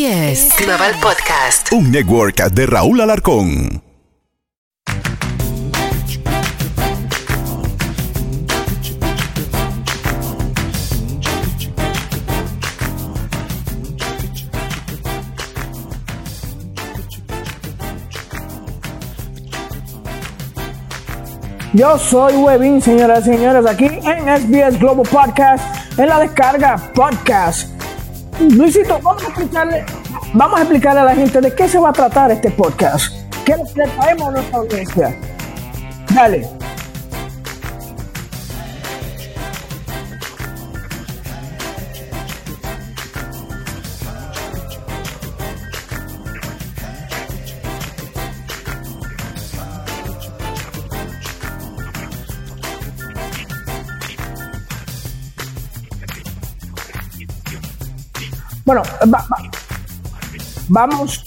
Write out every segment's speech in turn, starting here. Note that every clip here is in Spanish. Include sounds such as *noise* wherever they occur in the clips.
SBS Global Podcast. Un network de Raúl Alarcón. Yo soy Webin, señoras y señores, aquí en SBS Global Podcast, en la descarga podcast. Luisito, vamos a explicarle, vamos a explicarle a la gente de qué se va a tratar este podcast. ¿Qué le traemos a nuestra audiencia? Dale. Bueno, va- va- vamos,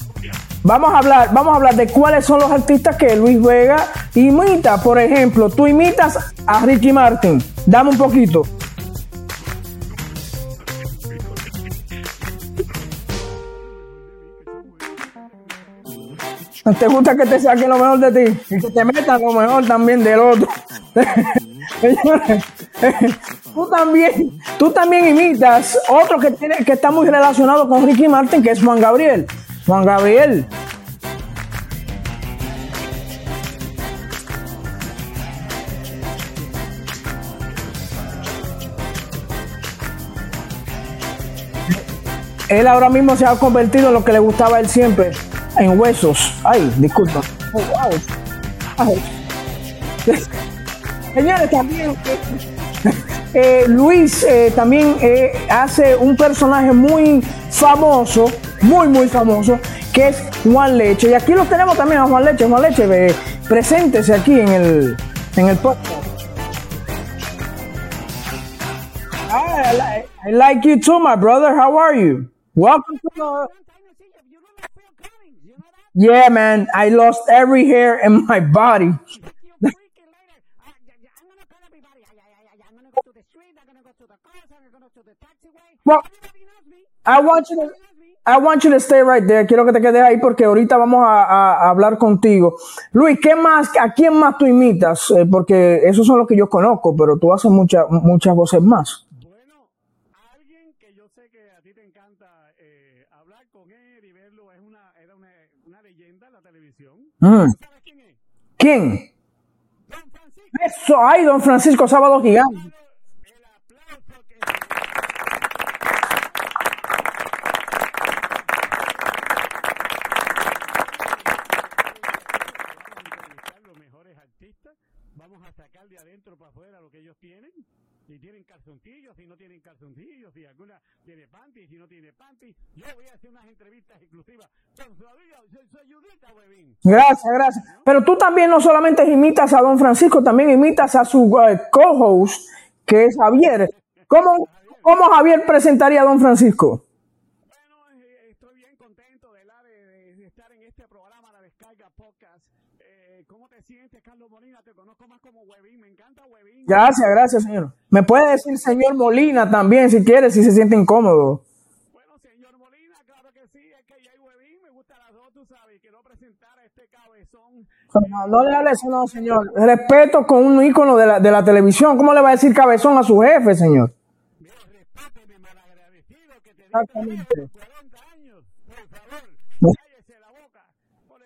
vamos a hablar, vamos a hablar de cuáles son los artistas que Luis Vega imita. Por ejemplo, tú imitas a Ricky Martin. Dame un poquito. ¿Te gusta que te saquen lo mejor de ti? Y que te metan lo mejor también del otro. *laughs* tú también, tú también imitas otro que tiene, que está muy relacionado con Ricky Martin, que es Juan Gabriel. Juan Gabriel. Él ahora mismo se ha convertido en lo que le gustaba a él siempre, en huesos. Ay, disculpa. Oh. Ay. *laughs* Señores, también eh, eh, Luis eh, también eh, hace un personaje muy famoso, muy, muy famoso, que es Juan Leche. Y aquí lo tenemos también a Juan Leche. Juan Leche, eh, preséntese aquí en el, en podcast. Ah, I, li- I like you too, my brother. How are you? Welcome to the. Yeah, man. I lost every hair in my body. Well, I want you to, I want you to stay right there. Quiero que te quedes ahí porque ahorita vamos a, a- a hablar contigo. Luis, ¿qué más, a quién más tú imitas? Eh, porque esos son los que yo conozco, pero tú haces muchas, muchas voces más. Bueno, alguien que yo sé que a ti te encanta eh, hablar con él y verlo, es una, era una, una leyenda en la televisión. Mm. ¿Sabes quién es? ¿Quién? Don Francisco. Eso, ay, don Francisco Sábado Gigante. El aplauso que entrevistar los mejores artistas, vamos a sacar de adentro para afuera lo que ellos tienen. Si tienen calzoncillos, si no tienen calzoncillos, si alguna tiene panty, si no tiene panty. Yo voy a hacer unas entrevistas exclusivas con su huevín. Gracias, gracias. Pero tú también no solamente imitas a don Francisco, también imitas a su eh, co-host, que es Javier. ¿Cómo, ¿Cómo Javier presentaría a don Francisco? Bueno, eh, estoy bien contento de, la, de estar en este programa, La Descarga Podcast. Eh, ¿Cómo te sientes, Carlos Molina? Te conozco más como Huevín, me encanta Huevín. Gracias, gracias, señor. Me puede decir señor Molina también, si quiere, si se siente incómodo. Bueno, señor Molina, claro que sí, es que ya hay Huevín, me gusta las dos, tú sabes. Quiero presentar a este cabezón. No, no le hable eso, no, señor. Respeto con un ícono de la, de la televisión. ¿Cómo le va a decir cabezón a su jefe, señor? Mira, respéteme, malagradecido, que te Exactamente. digo 40 años, por favor, No. cállese la boca. Con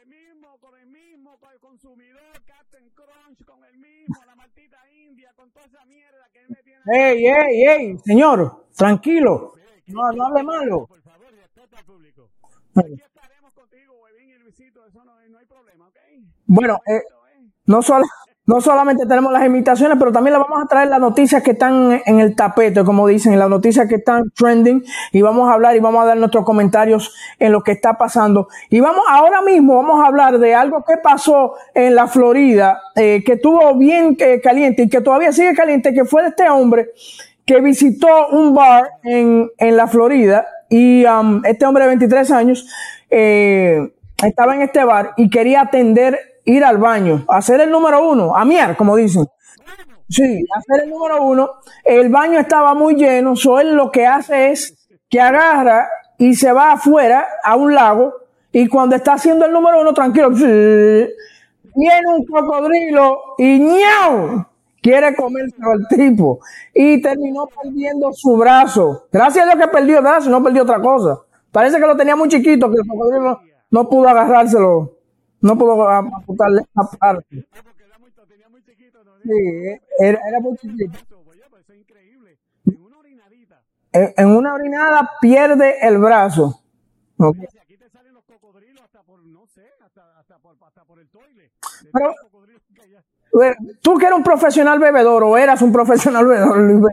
con el mismo, con el consumidor, Captain Crunch, con el mismo, la martita india, con toda esa mierda que él me tiene. Ey, ey, ey, señor, tranquilo. No, no hable malo. Por favor, respeta al público. Aquí estaremos contigo, Huevín y Luisito, eso no, no hay problema, ¿ok? Bueno, eh, no, solo, no solamente tenemos las imitaciones, pero también le vamos a traer las noticias que están en el tapete, como dicen, las noticias que están trending, y vamos a hablar y vamos a dar nuestros comentarios en lo que está pasando. Y vamos, ahora mismo vamos a hablar de algo que pasó en la Florida, eh, que estuvo bien eh, caliente y que todavía sigue caliente, que fue de este hombre que visitó un bar en, en la Florida y um, este hombre de 23 años eh, estaba en este bar y quería atender, ir al baño, hacer el número uno, a miar, como dicen. Sí, hacer el número uno. El baño estaba muy lleno, so lo que hace es que agarra y se va afuera a un lago y cuando está haciendo el número uno tranquilo, viene un cocodrilo y ¡ñau! quiere comerse al tipo y terminó perdiendo su brazo. Gracias a Dios que perdió el brazo, no perdió otra cosa. Parece que lo tenía muy chiquito, que el cocodrilo no pudo agarrárselo, no pudo amputarle esa parte. Sí, era, era muy chiquito. En. En, una orinada pierde el brazo. Ok. Si aquí te salen los cocodrilos hasta por, no sé, hasta, hasta, por, hasta por el toile. De Pero- Tú que eres un profesional bebedor o eras un profesional bebedor.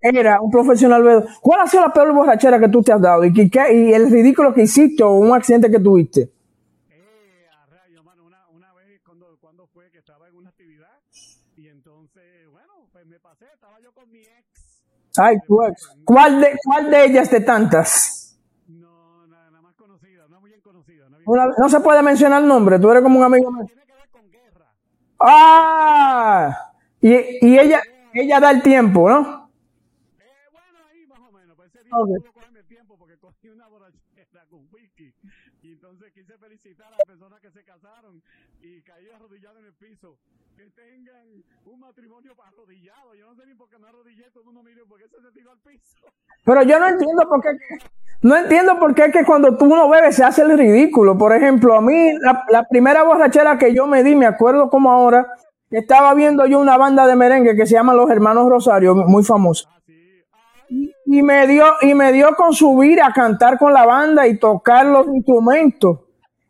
Era un profesional bebedor. ¿Cuál ha sido la peor borrachera que tú te has dado? ¿Y, qué- y el ridículo que hiciste o un accidente que tuviste? Eh, a rayo, mano, una, una vez cuando, cuando fue que estaba en una actividad y entonces, bueno, pues me pasé, estaba yo con mi ex. Ay, tu ex. ¿Cuál de, cuál de ellas de tantas? No, nada, nada más conocida, no bien conocida. No, bien Una- no se puede mencionar el nombre, tú eres como un amigo mío. Tiene que ver con guerra. ¡Ah! Y, y ella, ella da el tiempo, ¿no? Eh, bueno, ahí más o menos. Pues ese día Ok. no pudo cogerme tiempo porque cogí una borrachera con whisky. Y entonces quise felicitar a las personas que se casaron y caí arrodillado en el piso. Que tengan un matrimonio arrodillado. Yo no sé ni por qué me arrodillé. Todo el mundo porque se tiró al piso. Pero yo no entiendo por qué. No entiendo por qué es que cuando tú uno bebe se hace el ridículo. Por ejemplo, a mí, la, la primera borrachera que yo me di, me acuerdo como ahora, estaba viendo yo una banda de merengue que se llama Los Hermanos Rosario, muy famosa. Así. Ay, Y me dio, y me dio con subir a cantar con la banda y tocar los instrumentos.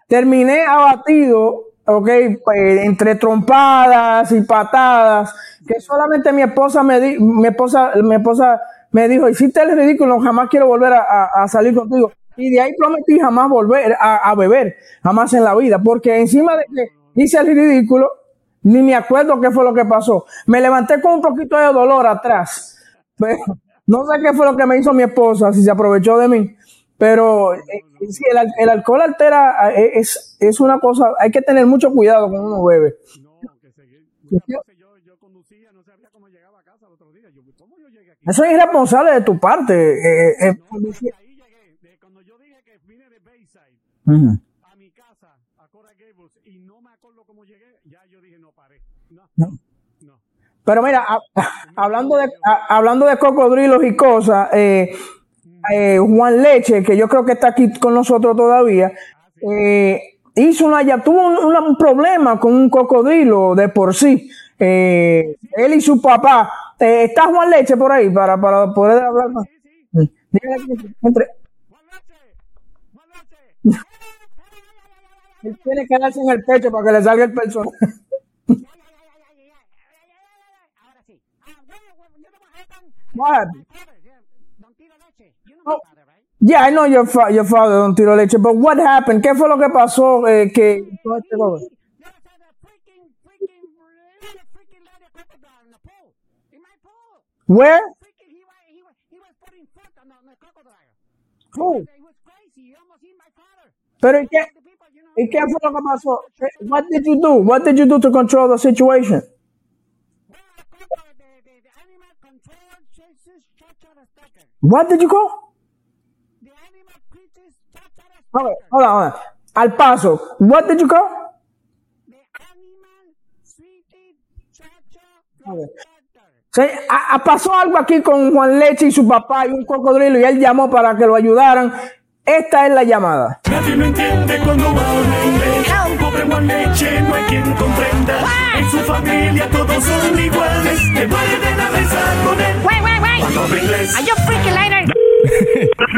Terminé abatido, ok, pues, entre trompadas y patadas, que solamente mi esposa me di, mi esposa, mi esposa me dijo, hiciste el ridículo, jamás quiero volver a, salir contigo. Y de ahí prometí jamás volver a, a beber, jamás en la vida, porque encima de que hice el ridículo, ni me acuerdo qué fue lo que pasó. Me levanté con un poquito de dolor atrás. Pero no sé qué fue lo que me hizo mi esposa, si se aprovechó de mí. Pero eh, el, al- el alcohol altera, eh, es, es una cosa, hay que tener mucho cuidado cuando uno bebe. Eso es irresponsable de tu parte. eh, eh, No, conducir- ahí llegué. De cuando yo dije que vine de Bayside Ujú. a mi casa, a Cora Gables, y no me acuerdo cómo llegué, ya yo dije, no, paré. No, No. no. Pero mira, *laughs* hablando de hablando de cocodrilos y cosas, eh, eh, Juan Leche, que yo creo que está aquí con nosotros todavía, eh, hizo una ya tuvo un, problema con un cocodrilo de por sí. Él y su papá. Está Juan Leche por ahí para, para poder hablar más. Entre- él tiene que darse en el pecho para que le salga el personaje. Ahora sí. Ah, bueno, bueno, you know what happened? What happened? My father, yeah, Don Tiro Leche. You know Oh. my father, right? Yeah, I know your, fa your father, Don Tiro Leche, but what happened? ¿Qué fue lo que pasó eh, que con este joven? There was a freaking, freaking, little freaking little crocodile in the pool. In my pool. Where? Freaking, he was, he was, he was putting foot on the, on the crocodile. Who? He was crazy. He almost hit my father. Pero ¿y qué, The people, you know, ¿y qué fue lo que pasó? Eh, What did you do? What did you do to control the situation? well, I called the, the, the, the animal control Jesus Chachara Stacker. What did you call? The animal creatures Chachara Okay, hold on, hold on. Al paso. What did you call? The animal Chacha Okay. Sí, a- a- pasó algo aquí con Juan Leche y su papá y un cocodrilo y él llamó para que lo ayudaran. Esta es la llamada. Nadie lo entiende cuando habla inglés. Pobre Juan Leche, no hay quien comprenda. En su familia todos son iguales. Te pueden a besar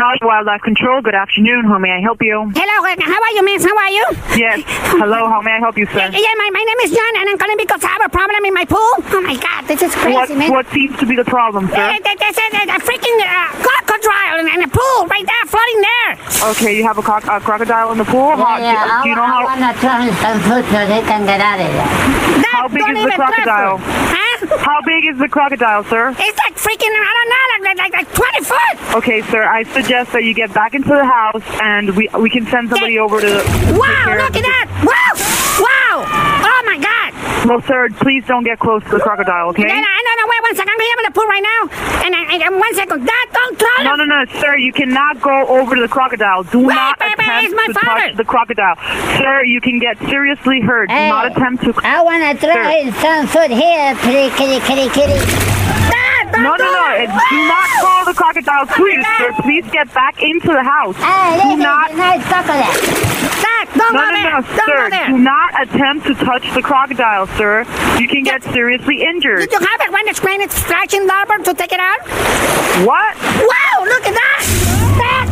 Technology Wildlife Control. Good afternoon. How may I help you? Hello, uh, how are you, miss? How are you? Yes. Hello. How may I help you, sir? Yeah, my, my name is John, and I'm calling because I have a problem in my pool. Oh my God, this is crazy, What man. What seems to be the problem, sir? there- There's a, a, a freaking uh, crocodile in, in the pool right there, floating there. Okay, you have a, croc- a crocodile in the pool. How, Yeah, do, you know I, how want to tell him some food so they can get out of there. That How big is the crocodile? Huh? How big is the crocodile, sir? It's like freaking, I don't know, like, like, like 20 foot. Okay, sir. I suggest that you get back into the house, and we we can send somebody over to. Wow, look at that. Wow, wow. Oh my God. Well, sir, please don't get close to the crocodile, okay? Yeah, I don't know, wait one second, I'm gonna the pool right now. And, and, and one second, Dad, don't try No, no, no, sir. You cannot go over to the crocodile. Do Wait, not wait, wait, attempt it's my to father. touch the crocodile, sir. You can get seriously hurt. Do Hey. not attempt to. I want to try some food here, kitty, kitty, kitty, kitty. Dad, don't No, no, do no. it. it- Do not follow the crocodile to you, sir. Please get back into the house. Hey, Do not. is a nice chocolate. Dad, don't No, go no, there. no, don't sir. go there. Do not attempt to touch the crocodile, sir. You can get seriously injured. Did you have it when the screen is flashing, Norbert, to take it out? What? Wow, look at that!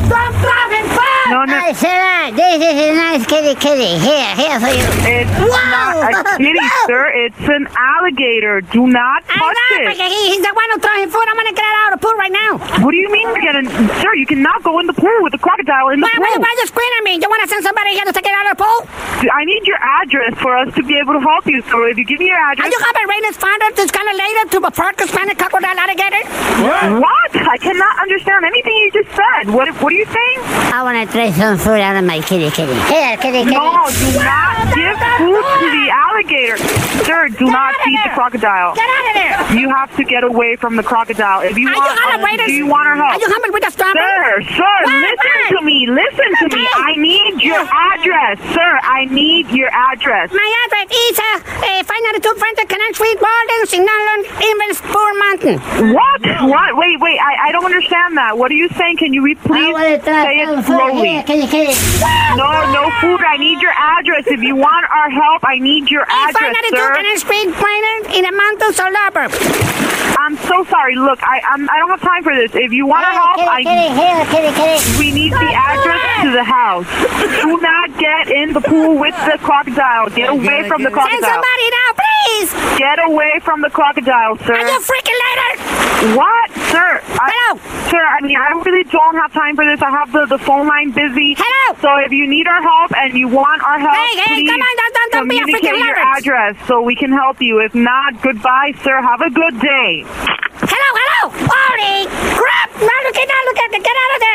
Don't drop it, fun! No, no. Hey, Sarah, this is a nice kitty, kitty. Here, here for you. It's Wow. not a kitty, No. *laughs* sir. It's an alligator. Do not I touch know, it. he, he's the one who throwing food. I'm gonna get out of the pool right now. What do you mean you're getting, sir? You cannot go in the pool with the crocodile in the Why, why, pool. why you screaming at me? You wanna send somebody here to take it out of the pool? I need your address for us to be able to help you. sir. if you give me your Are address, you having Raina's father this kind of later to the park Hispanic crocodile alligator? what? I cannot understand anything you just said. What? What are you saying? I want to try some food out of my kitty, kitty. Here, kitty, kitty. No, do not give food to the alligator, sir. Do not feed the crocodile. Get out of there! You have to get away from the crocodile. If you want, uh, Raina's? do you want our help? Are you having with the strawberry? Sir, sir, listen to me. Listen to me. I need your address, sir. I need your address. My address is uh, uh, 592 French Canal Street, Walden, Signalan, Inverspur Mountain. What? What? Wait, wait. I, I don't understand that. What are you saying? Can you re- I please want to try say it slowly? here, kitty, kitty. No, no food. I need your address. If you want our help, I need your address, 592 sir. Canal Street, Plainer, in the mountains Suburb. I'm so sorry. Look, I I'm, I don't have time for this. If you want our Hey, help, kitty, I kitty, here, kitty, kitty. we need the address to the house. Do not get in the pool with the crocodile. Get away from the crocodile. Send somebody now, please! Get away from the crocodile, sir. Are you freaking later? What, sir? I, Hello? Sir, I mean, I really don't have time for this. I have the, the phone line busy. Hello? So if you need our help and you want our help, Hey, hey, please come on, don't- don't- don't be a freaking your Lawrence. address so we can help you. If not, goodbye, sir. Have a good day. Hello, hello! Holy crap! Now look at that, look at that! Get out of there,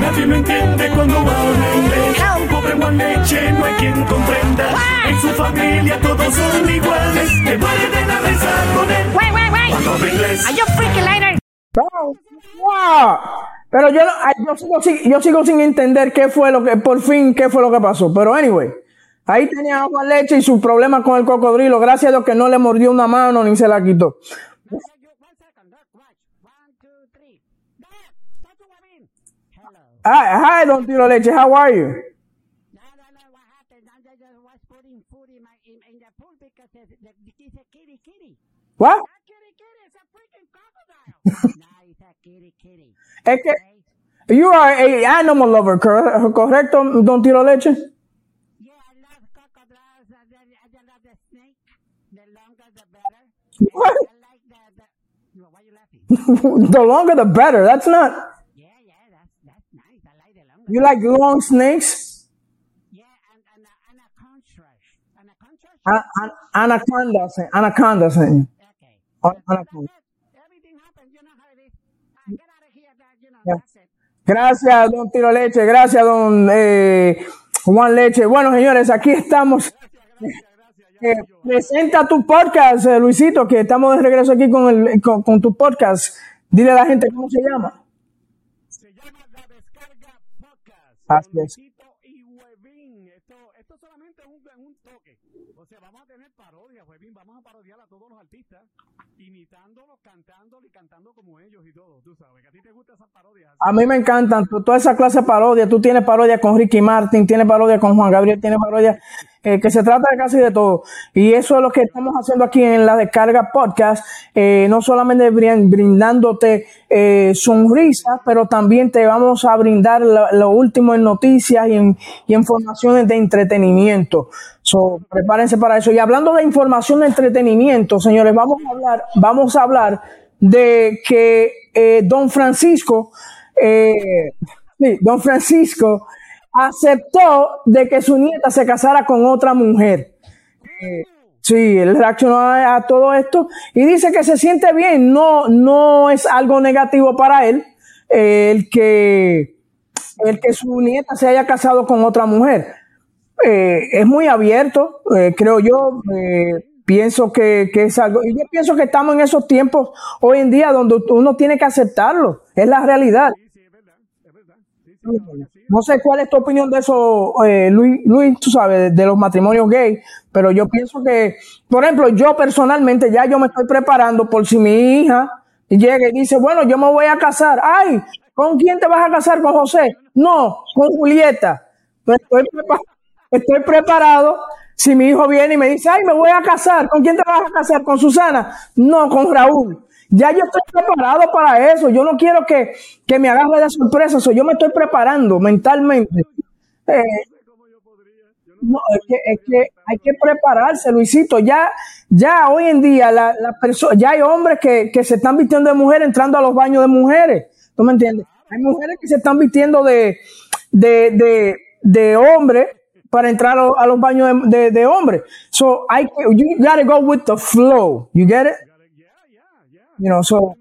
Nadie me entiende cuando hablo inglés. Un pobre Juan Leche no hay quien comprenda. En su familia todos son iguales. Te muerden a besar con él. Wait, wait, wait! Cuando hablo inglés. Are you freaking later? Pero, wow. Pero yo, yo, sigo, sin- yo sigo sin entender qué fue lo que, por fin, qué fue lo que pasó. Pero anyway, ahí tenía a Juan Leche y su problema con el cocodrilo. Gracias a Dios que no le mordió una mano ni se la quitó. Hi, hi, Don Tiro Leche, how are you? No, no, no, what happened? I just was putting food in, my, in, in the pool because the, the, it's a kitty kitty. What? Not kitty kitty, it's a freaking crocodile! *laughs* no, it's a kitty kitty. Es que you are a animal lover, cor- correcto, Don Tiro Leche? Yeah, I love crocodiles. I, I, I love the snake. The longer, the better. What? I like the, the... Why are you laughing? *laughs* the longer the better. That's not. You like long snakes? An- an- anaconda, sen- anaconda, sen. Okay. An- anaconda. Everything happens, you know how it is. Get out of here, Dad. You know, Yeah. that's it. Gracias, don Tiro Leche. Gracias, don eh, Juan Leche. Bueno, señores, aquí estamos. Eh, presenta tu podcast, eh, Luisito, que estamos de regreso aquí con, el, con, con tu podcast. Dile a la gente cómo se llama. Se llama La Descarga Podcast. Así con es. Luisito y Huevín. Esto, esto solamente es un, es un toque. O sea, vamos a tener parodias, Huevín. Vamos a parodiar a todos los artistas, imitándolos, cantándolos y cantando como ellos y todo. Tú sabes que a ti te gustan esas parodias. A mí me encantan to- toda esa clase de parodia. Tú tienes parodia con Ricky Martin, tienes parodia con Juan Gabriel, tienes parodia eh, que se trata de casi de todo. Y eso es lo que estamos haciendo aquí en la Descarga Podcast. Eh, no solamente brin- brindándote eh, sonrisas, pero también te vamos a brindar lo, lo último en noticias y en y informaciones de entretenimiento. So, prepárense para eso. Y hablando de información de entretenimiento, señores, vamos a hablar, vamos a hablar de que eh, Don Francisco, eh, Don Francisco aceptó de que su nieta se casara con otra mujer. Eh, sí, él reaccionó a, a todo esto y dice que se siente bien, no, no es algo negativo para él eh, el que el que su nieta se haya casado con otra mujer. eh, es muy abierto, eh, creo yo. pienso que, que es algo, y yo pienso que estamos en esos tiempos hoy en día donde uno tiene que aceptarlo, es la realidad. Sí, sí, es verdad, es verdad. Sí, sí, claro que sí. No sé cuál es tu opinión de eso, eh, Luis, Luis, tú sabes, de, los matrimonios gay, pero yo pienso que, por ejemplo, yo personalmente ya yo me estoy preparando por si mi hija llega y dice, bueno, yo me voy a casar. Ay, ¿con quién te vas a casar? ¿Con José? No, con Julieta. Pues Estoy, estoy preparado. Si mi hijo viene y me dice, ay, me voy a casar, ¿con quién te vas a casar? ¿Con Susana? No, con Raúl. Ya yo estoy preparado para eso. Yo no quiero que, que me agarre de sorpresa. So, yo me estoy preparando mentalmente. Eh, no, es que, es que hay que prepararse, Luisito. Ya, ya hoy en día la, la ya hay hombres que, que se están vistiendo de mujer entrando a los baños de mujeres. ¿Tú me entiendes? Hay mujeres que se están vistiendo de, de, de, de hombres para entrar a, los- a los baños de, de, de hombres. So, I, you gotta go with the flow. You get it? You know, so,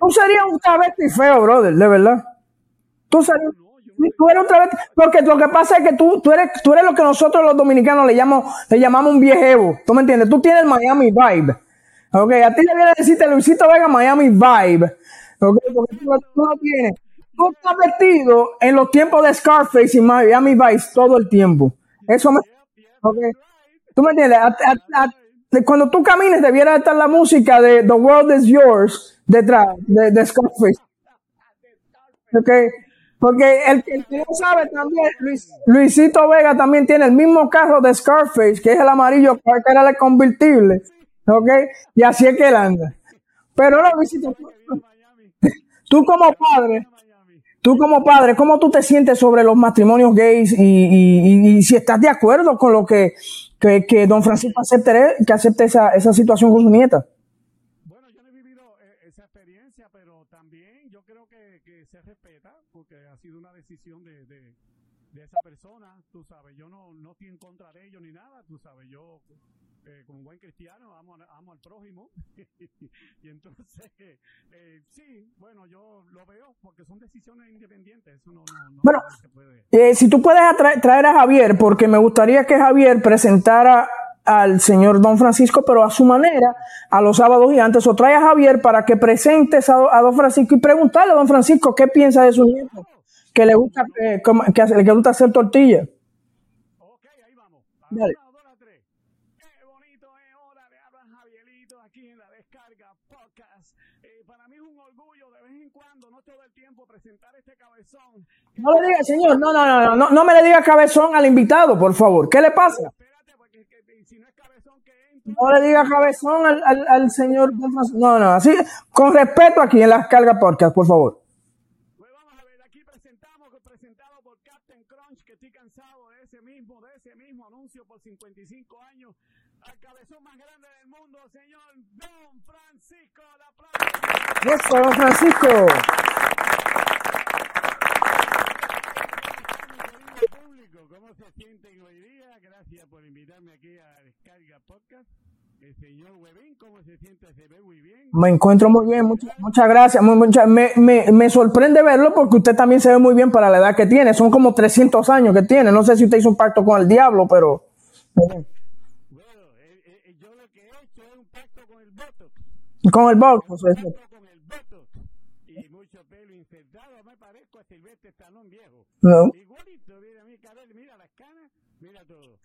tú serías un travesti feo, brother, de verdad. Tú serías, tú eres un travesti, porque lo que pasa es que tú, tú eres, tú eres lo que nosotros los dominicanos le llamamos, le llamamos un viejevo. ¿Tú me entiendes? Tú tienes el Miami vibe. Ok, a ti debería decirte Luisito Vega Miami vibe. Ok, porque tú, tú lo tienes. Tú estás vestido en los tiempos de Scarface y Miami Vice todo el tiempo. Eso me, ok. ¿Tú me entiendes? A- a- a- cuando tú camines debiera estar la música de The World is Yours detrás de, Scarface. Okay. Porque el, que no sabe también, Luis- Luisito Vega también tiene el mismo carro de Scarface, que es el amarillo, que era el convertible. ¿Ok? Y así es que él anda. Pero no, Luisito, tú, como padre, tú como padre, ¿cómo tú te sientes sobre los matrimonios gays y si estás de acuerdo con lo que, que, que don Francisco acepte, que acepte esa, esa situación con su nieta? Bueno, yo no he vivido eh, esa experiencia, pero también yo creo que, que se respeta porque ha sido una decisión de, de, esa persona, tú sabes, yo no, no estoy en contra de ellos ni nada, tú sabes, yo como buen cristiano amo, al prójimo *laughs* y entonces eh, sí, bueno, yo lo veo porque son decisiones independientes, eso no, no, no Bueno, puede. Eh, si tú puedes traer a Javier, porque me gustaría que Javier presentara al señor Don Francisco, pero a su manera, a los sábados y antes, o trae a Javier para que presentes a, a Don Francisco y preguntarle a Don Francisco qué piensa de su nieto, que le gusta, eh, que, le gusta hacer tortillas. Ok, ahí vamos. Dale. una, dos, a tres. Qué bonito es hora de hablar Javierito aquí en la descarga podcast. Eh, para mí es un orgullo de vez en cuando, no todo el tiempo, presentar este cabezón. No le diga, señor, no, no, no, no, no, no me le diga cabezón al invitado, por favor. ¿Qué le pasa? No le diga cabezón al, al, al señor Don Francisco. No, no, así, con respeto aquí en la carga podcast, por favor. Pues vamos a ver, aquí presentamos, presentado por Captain Crunch, que estoy cansado de ese mismo, de ese mismo anuncio por 55 años. Al cabezón más grande del mundo, señor Don Francisco. La aplauso. Eso, Don Francisco. querido público, ¿cómo se sienten hoy día? Gracias por invitarme aquí a Descarga Podcast. El señor Webin, ¿cómo se siente? Se ve muy bien. Me encuentro muy bien, muchas, muchas gracias. muy- muchas- me, me, me sorprende verlo porque usted también se ve muy bien para la edad que tiene. Son como 300 años que tiene. No sé si usted hizo un pacto con el diablo, pero... Bueno, eh, yo lo que he hecho es un pacto con el Botox. Con el box. pues, con el Botox. Y mucho pelo insertado. Me parezco a Silvestre Stallone viejo. No. Igualito, mira mira las canas.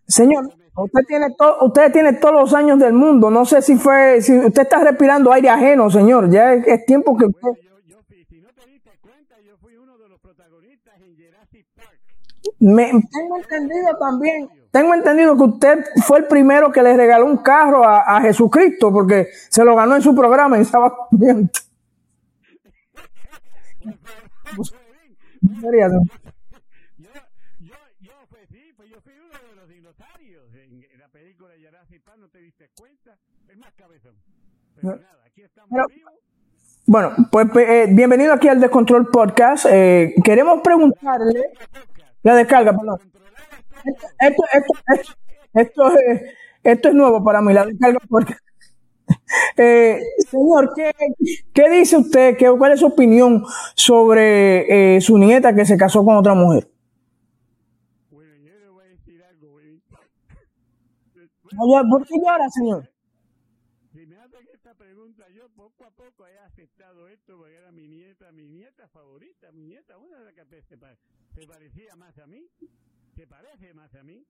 Señor, usted tiene, to- usted tiene todos los años del mundo. No sé si fue... Si usted está respirando aire ajeno, señor. Ya es, es tiempo que usted... Yo, yo, fui- si no te diste cuenta, yo fui uno de los protagonistas en Jurassic Park. Me, tengo entendido también, tengo entendido que usted fue el primero que le regaló un carro a, a Jesucristo porque se lo ganó en su programa en Sábado *laughs* Viento. Sería, ¿no? Yo, yo, yo, pues sí, pues yo fui uno de los dinosaurios en, en la película de Jurassic Park, ¿no te diste cuenta? Es más cabezón. Pero No. nada, aquí estamos Pero- vivos. Bueno, pues eh, bienvenido aquí al Descontrol Podcast. Eh, queremos preguntarle, la descarga, perdón. Esto, esto, esto, esto, esto es, esto es nuevo para mí, la descarga Podcast. *laughs* Eh, señor, ¿qué, qué dice usted? ¿Qué, ¿Cuál es su opinión sobre eh, su nieta que se casó con otra mujer? Bueno, yo le voy a decir algo, güey. Oye, ¿Por qué llora, señor? Si me hacen esta pregunta, yo poco a poco he aceptado esto porque era mi nieta, mi nieta favorita, mi nieta, una de las que se, se parecía más a mí, se parece más a mí.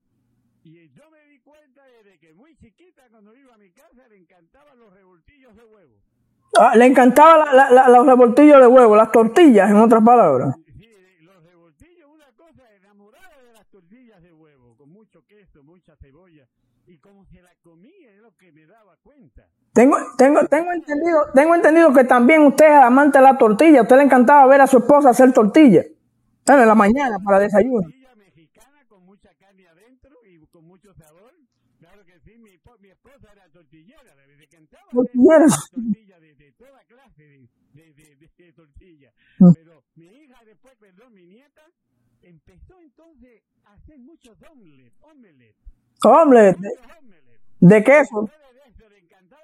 Y yo me di cuenta desde que muy chiquita, cuando iba a mi casa, le encantaban los revoltillos de huevo. Ah, le encantaba la- la- la- los revoltillos de huevo, las tortillas, en otras palabras. Sí, los revoltillos, una cosa enamorada de las tortillas de huevo, con mucho queso, mucha cebolla. Y como se la comía, es lo que me daba cuenta. Tengo, tengo, tengo entendido, tengo entendido que también usted es amante de la tortilla. A usted le encantaba ver a su esposa hacer tortilla. Bueno, en la mañana para desayuno. tortilla mexicana con mucha carne adentro y con mucho sabor. Claro que sí, mi, po- mi esposa era tortillera, le le encantaba hacer Tortillera. *laughs* tortilla de, de toda clase de, de, de, de- de tortilla. Mm. Pero mi hija después, perdón, mi nieta, empezó entonces a hacer muchos omelets, omelets, Hombre, de, de queso.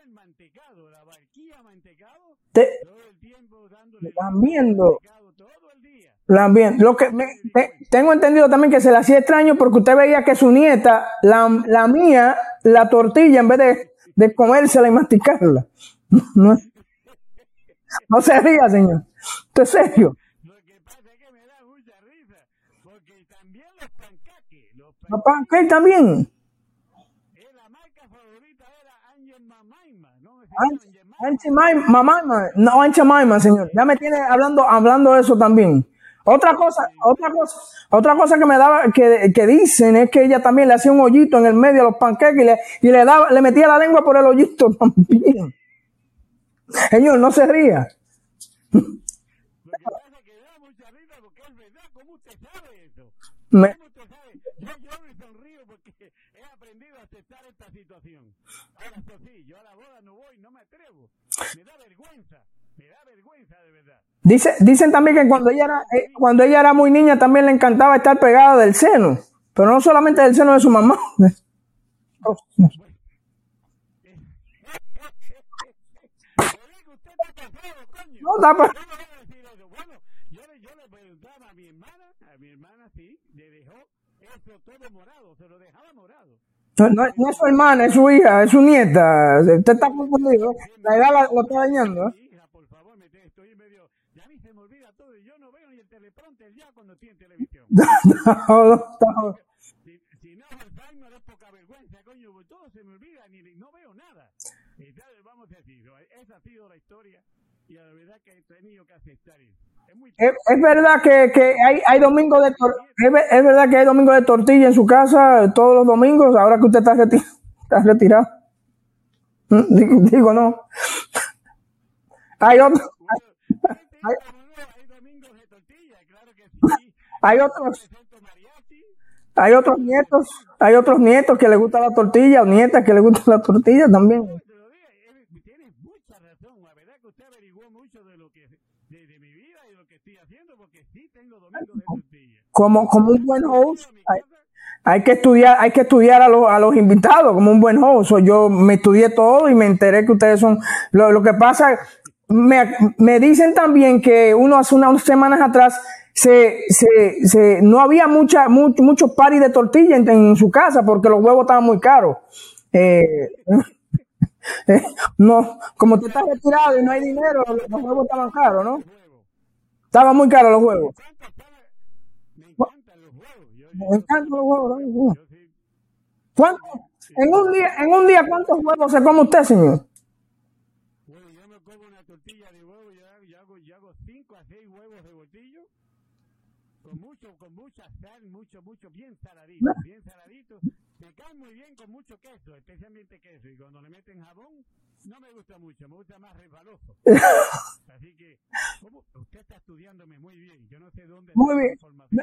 El mantecado, la barquilla mantecado, Te- todo el tiempo dándole Lambiendo. mantecado todo el día. También, lo que me- te- tengo entendido también que se le hacía extraño porque usted veía que su nieta la, la mía la tortilla en vez de, de comérsela y masticarla. *laughs* No, no se ría, señor. ¿Esto es serio? Lo que pasa es que me da mucha risa, porque también los pancaques, los ¿Los pancakes también? Eh, la marca favorita era Angel Mamaima, ¿no? Angel Anchi Maima, mamá, no, Ancha Maima, señor. Ya me tiene hablando, hablando eso también. Otra cosa, otra cosa, otra cosa que me daba, que, que dicen es que ella también le hacía un hoyito en el medio a los panqueques y le, y le daba, le metía la lengua por el hoyito *laughs* también. Señor, no se ría. Lo que pasa es que da mucha risa porque es verdad, ¿cómo usted sabe eso? No no dice, dicen también que cuando ella era, eh, cuando ella era muy niña también le encantaba estar pegada del seno, pero no solamente del seno de su mamá. Coño. *laughs* No, está pa- ¿Cómo va a decir eso? Bueno, yo le, yo le preguntaba a mi hermana, a mi hermana sí, le dejó todo morado, se lo dejaba morado. No, no es- su hermana, es su hija, es su nieta. Usted está confundido. La edad la- lo está dañando. Hija, por favor, me estoy medio, ya a mí se me olvida todo y yo no veo ni el teleprompter ya cuando estoy en televisión. *laughs* No, no, no. Si, si no es Alzheimer es poca vergüenza, coño, todo se me olvida, ni no veo nada. Entonces, vamos a decir, esa ha sido la historia y la verdad que he tenido que aceptar. Es Es, verdad que, que hay, hay domingo de tor- es, es verdad que hay domingo de tortilla en su casa todos los domingos, ahora que usted está, está retirado. Mm, Digo, digo, no. Hay otro, Hay, hay otros, hay otros nietos, hay otros nietos que les gusta la tortilla o nietas que les gusta la tortilla también. te lo digo, eh, tienes mucha razón, la verdad que usted averiguó mucho de lo que, de, de mi vida y lo que estoy haciendo, porque sí tengo domingos de tortilla. Como, como un buen host, hay, que estudiar, hay que estudiar a los, a los invitados como un buen host. Yo me estudié todo y me enteré que ustedes son, lo, lo que pasa, me, me dicen también que uno hace unas semanas atrás se, se, se, no había mucha, mu- muchos paris de tortilla en, su casa porque los huevos estaban muy caros. Eh, *laughs* eh, no, como tú estás retirado y no hay dinero, los huevos estaban caros, ¿no? Estaban muy caros los huevos. Me encantan los huevos. Yo, yo, Me encantan los huevos. ¿no? yo sí, ¿Cuántos? En un día, en un día, ¿cuántos huevos se come usted, señor? bueno, yo me como una tortilla de huevo, hago- yo hago, yo hago cinco a seis huevos de botillo, con mucho, con mucha sal, mucho, mucho, bien saladito, bien saladito. Me cae muy bien con mucho queso, especialmente queso, y cuando le meten jabón, no me gusta mucho, me gusta más resbaloso. *laughs* Así que, ¿cómo? usted está estudiándome muy bien, yo no sé dónde Muy bien.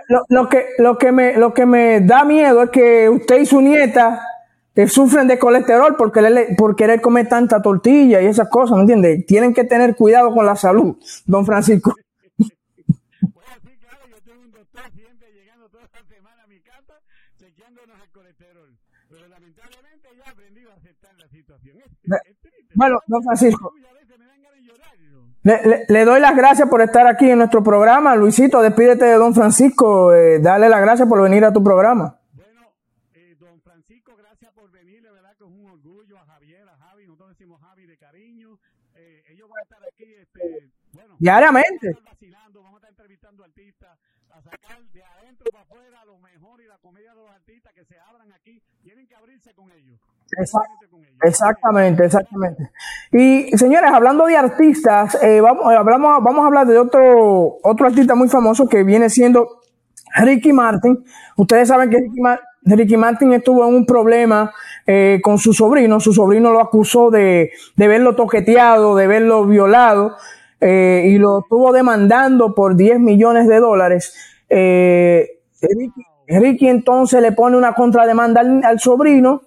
Lo, lo que, lo, que me, lo que me da miedo es que usted y su nieta eh, sufren de colesterol por querer, por querer comer tanta tortilla y esas cosas, ¿me entiende? Tienen que tener cuidado con la salud, don Francisco. *laughs* Llegando toda la semana a mi casa, chequeándonos el colesterol. Pero lamentablemente he aprendido a aceptar la situación. Es, Le- es triste. Bueno, don Francisco, le, le- le doy las gracias por estar aquí en nuestro programa. Luisito, despídete de don Francisco. eh, dale las gracias por venir a tu programa. Bueno, eh, don Francisco, gracias por venir, de verdad que es un orgullo a Javier, a Javi, nosotros decimos Javi de cariño. Eh, ellos van a estar aquí, este, bueno, Diariamente. vamos a estar vacilando, vamos a estar entrevistando artistas, a sacar de adentro para afuera lo mejor y la comedia de los artistas que se abran aquí, tienen que abrirse con ellos. Exact-. Exactamente, exactamente. Y señores, hablando de artistas, eh, vamos, eh, hablamos, vamos a hablar de otro, otro artista muy famoso que viene siendo Ricky Martin. Ustedes saben que Ricky, Ma- Ricky Martin estuvo en un problema eh, con su sobrino. Su sobrino lo acusó de, de verlo toqueteado, de verlo violado, eh, y lo estuvo demandando por 10 millones de dólares. Eh, Ricky, Ricky entonces le pone una contrademanda al, al sobrino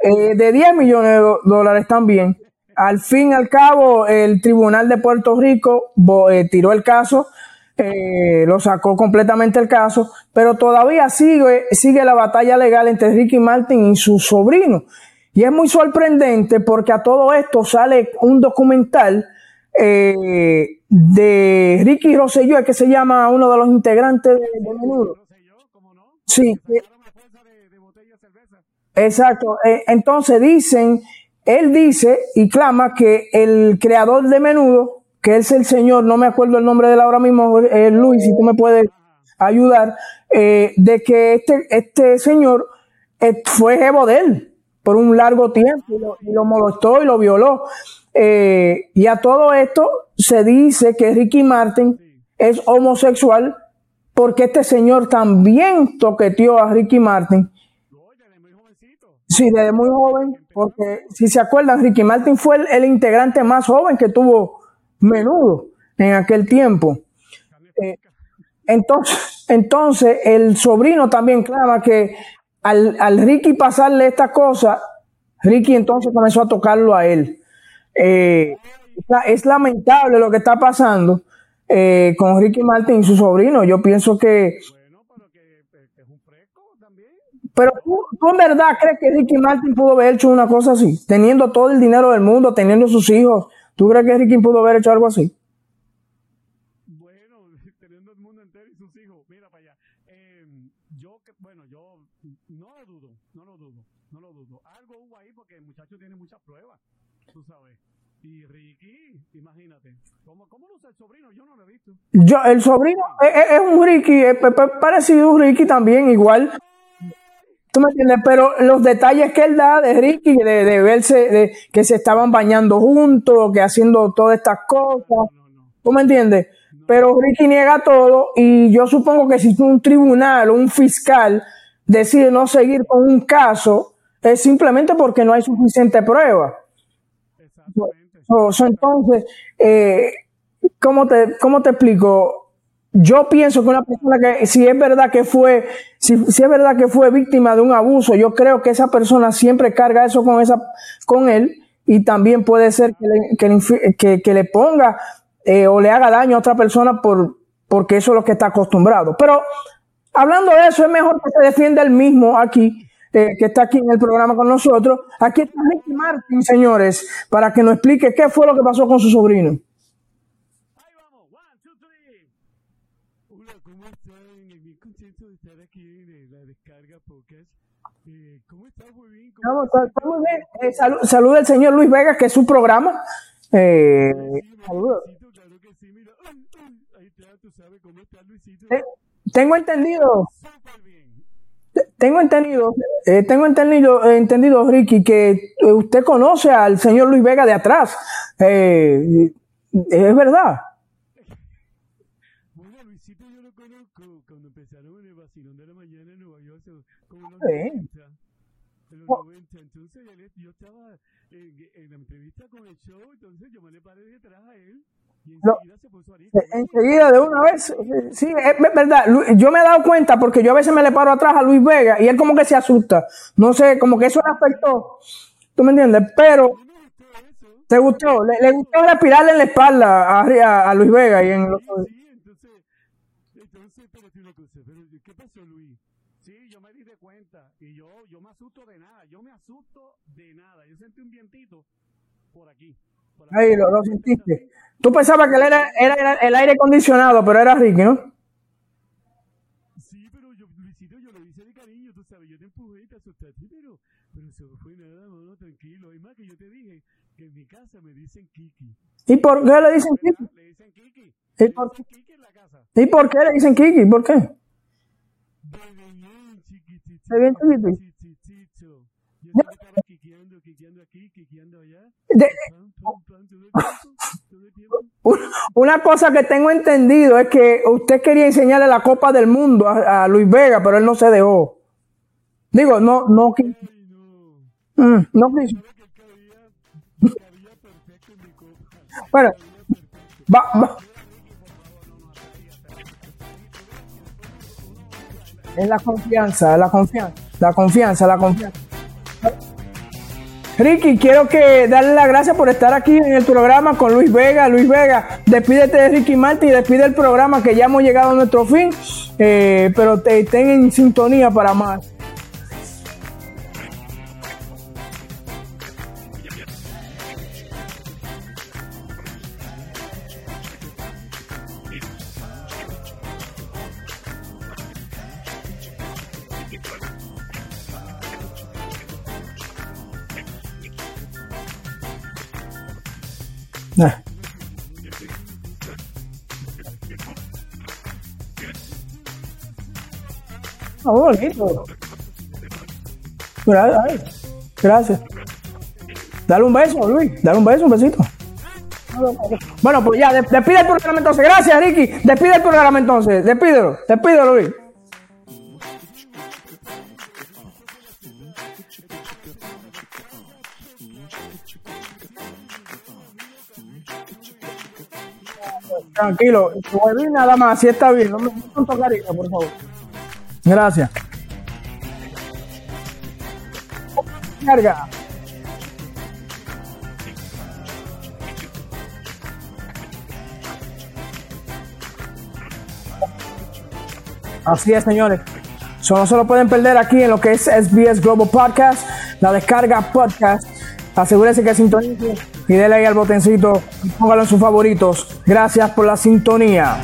eh, de 10 millones de dólares también. Al fin y al cabo, el Tribunal de Puerto Rico eh, tiró el caso, eh, lo sacó completamente el caso, pero todavía sigue, sigue la batalla legal entre Ricky Martin y su sobrino. Y es muy sorprendente porque a todo esto sale un documental eh, de Ricky Rosselló, que se llama uno de los integrantes de, de Menudo. Sí, que- Sacaron a fuerza de, de botella de cerveza. Exacto. Eh, entonces dicen, él dice y clama que el creador de Menudo, que es el señor, no me acuerdo el nombre de él ahora mismo, eh, Luis, si tú me puedes ayudar, eh, de que este, este señor eh, fue jevo de él por un largo tiempo y lo, y lo molestó y lo violó. Y a todo esto se dice que Ricky Martin es homosexual porque este señor también toqueteó a Ricky Martin Oye, de muy jovencito. Sí, desde muy joven, porque si se acuerdan, Ricky Martin fue el, integrante más joven que tuvo menudo en aquel tiempo. Eh, entonces, entonces, el sobrino también clama que al, al Ricky pasarle esta cosa, Ricky entonces comenzó a tocarlo a él. Eh, es lamentable lo que está pasando eh, con Ricky Martin y su sobrino. Yo pienso que Bueno, pero que, que es un fresco también. Pero tú, tú en verdad crees que Ricky Martin pudo haber hecho una cosa así, teniendo todo el dinero del mundo, teniendo sus hijos. ¿Tú crees que Ricky pudo haber hecho algo así? Bueno, *laughs* teniendo el mundo entero y sus hijos, mira para allá. Eh, yo, bueno, yo no lo dudo, no lo dudo, no lo dudo. Algo hubo ahí porque el muchacho tiene muchas pruebas, tú sabes. Y Ricky, imagínate, ¿cómo, cómo luce el sobrino? Yo no lo he visto. Yo, el sobrino es, es- es un Ricky, es pe- parecido a un Ricky también, igual. ¿Tú me entiendes? Pero los detalles que él da de Ricky, de, de verse, de que se estaban bañando juntos, que haciendo todas estas cosas. ¿Tú me entiendes? Pero Ricky niega todo y yo supongo que si un tribunal o un fiscal decide no seguir con un caso, es simplemente porque no hay suficiente prueba. Exactamente. Entonces, eh, ¿cómo, te, ¿cómo te explico? Yo pienso que una persona que, si es verdad que fue, si, si es verdad que fue víctima de un abuso, yo creo que esa persona siempre carga eso con esa, con él y también puede ser que le, que le que- le ponga eh, o le haga daño a otra persona por, porque eso es lo que está acostumbrado. Pero hablando de eso, es mejor que se defienda él mismo aquí, eh, que está aquí en el programa con nosotros. Aquí está Ricky Martin, señores, para que nos explique qué fue lo que pasó con su sobrino. Ahí vamos, one, two, three. Hola, ¿cómo están? Bien contento de estar aquí en la descarga podcast. Eh, ¿Cómo estás, muy bien? ¿Cómo Vamos, está- está muy bien. Eh, al señor Luis Vega, que es su programa. Eh, claro que sí, mira. Ay, ay, ahí está, tú sabes cómo está Luisito. Eh, tengo entendido, Súper bien. tengo entendido, eh, tengo entendido, eh, entendido, Ricky, que usted conoce al señor Luis Vega de atrás. Eh, es verdad. Bueno, Luisito yo lo conozco cuando empezaron en el vacilón de la mañana en Nueva York, hace como en los Sí. 90. En los Oh. 90. Entonces él- yo estaba en, en la entrevista con el show, entonces yo me le paré detrás a él y enseguida se puso a Enseguida, de una vez, sí, es ver- verdad. Yo me he dado cuenta porque yo a veces me le paro atrás a Luis Vega y él como que se asusta. No sé, como que eso le afectó. ¿Tú me entiendes? Pero, No. ¿te gustó? Le, le gustó respirarle en la espalda a, a- Luis Vega y en los... Sí, entonces, entonces, pero ¿qué pasó, Luis? Sí, yo me di de cuenta. Y yo, yo me asusto de nada. Yo me asusto de nada. Yo sentí un vientito por aquí. por aquí. Ahí lo, lo sentiste. Tú pensabas que era, era, era el aire acondicionado, pero era Ricky, ¿no? Sí, pero yo, Luisito, yo lo hice de cariño, tú sabes. Yo te empujé y te asustaste, pero, pero eso no fue nada, mano, tranquilo. Es más que yo te dije que en mi casa me dicen Kiki. ¿Y por qué le dicen Kiki? Le dicen Kiki. ¿Y por. ¿Y por qué le dicen Kiki? ¿Por qué? Bien. De- todo el tiempo. una- cosa que tengo entendido es que usted quería enseñarle la Copa del Mundo a, a Luis Vega, pero él no se dejó. Digo, no, no, no. mm, no quiso. Bueno, va- va- Es la confianza, la confianza, la confianza, la confianza. Ricky, quiero que darle las gracias por estar aquí en el programa con Luis Vega. Luis Vega, despídete de Ricky Martin y despide el programa que ya hemos llegado a nuestro fin, eh, pero te, estén en sintonía para más. Gracias. Dale un beso, Luis. Dale un beso, un besito. Bueno, pues ya, de- despide el programa entonces. Gracias, Ricky. Despide el programa entonces. Despídelo. Despídelo, Luis. Tranquilo. Nada más. Si está bien. No me tanto cariño, por favor. Gracias. Así es, señores. Eso no se lo pueden perder aquí en lo que es SBS Global Podcast, la descarga podcast. Asegúrense que sintonice y denle ahí al botoncito y póngalo en sus favoritos. Gracias por la sintonía.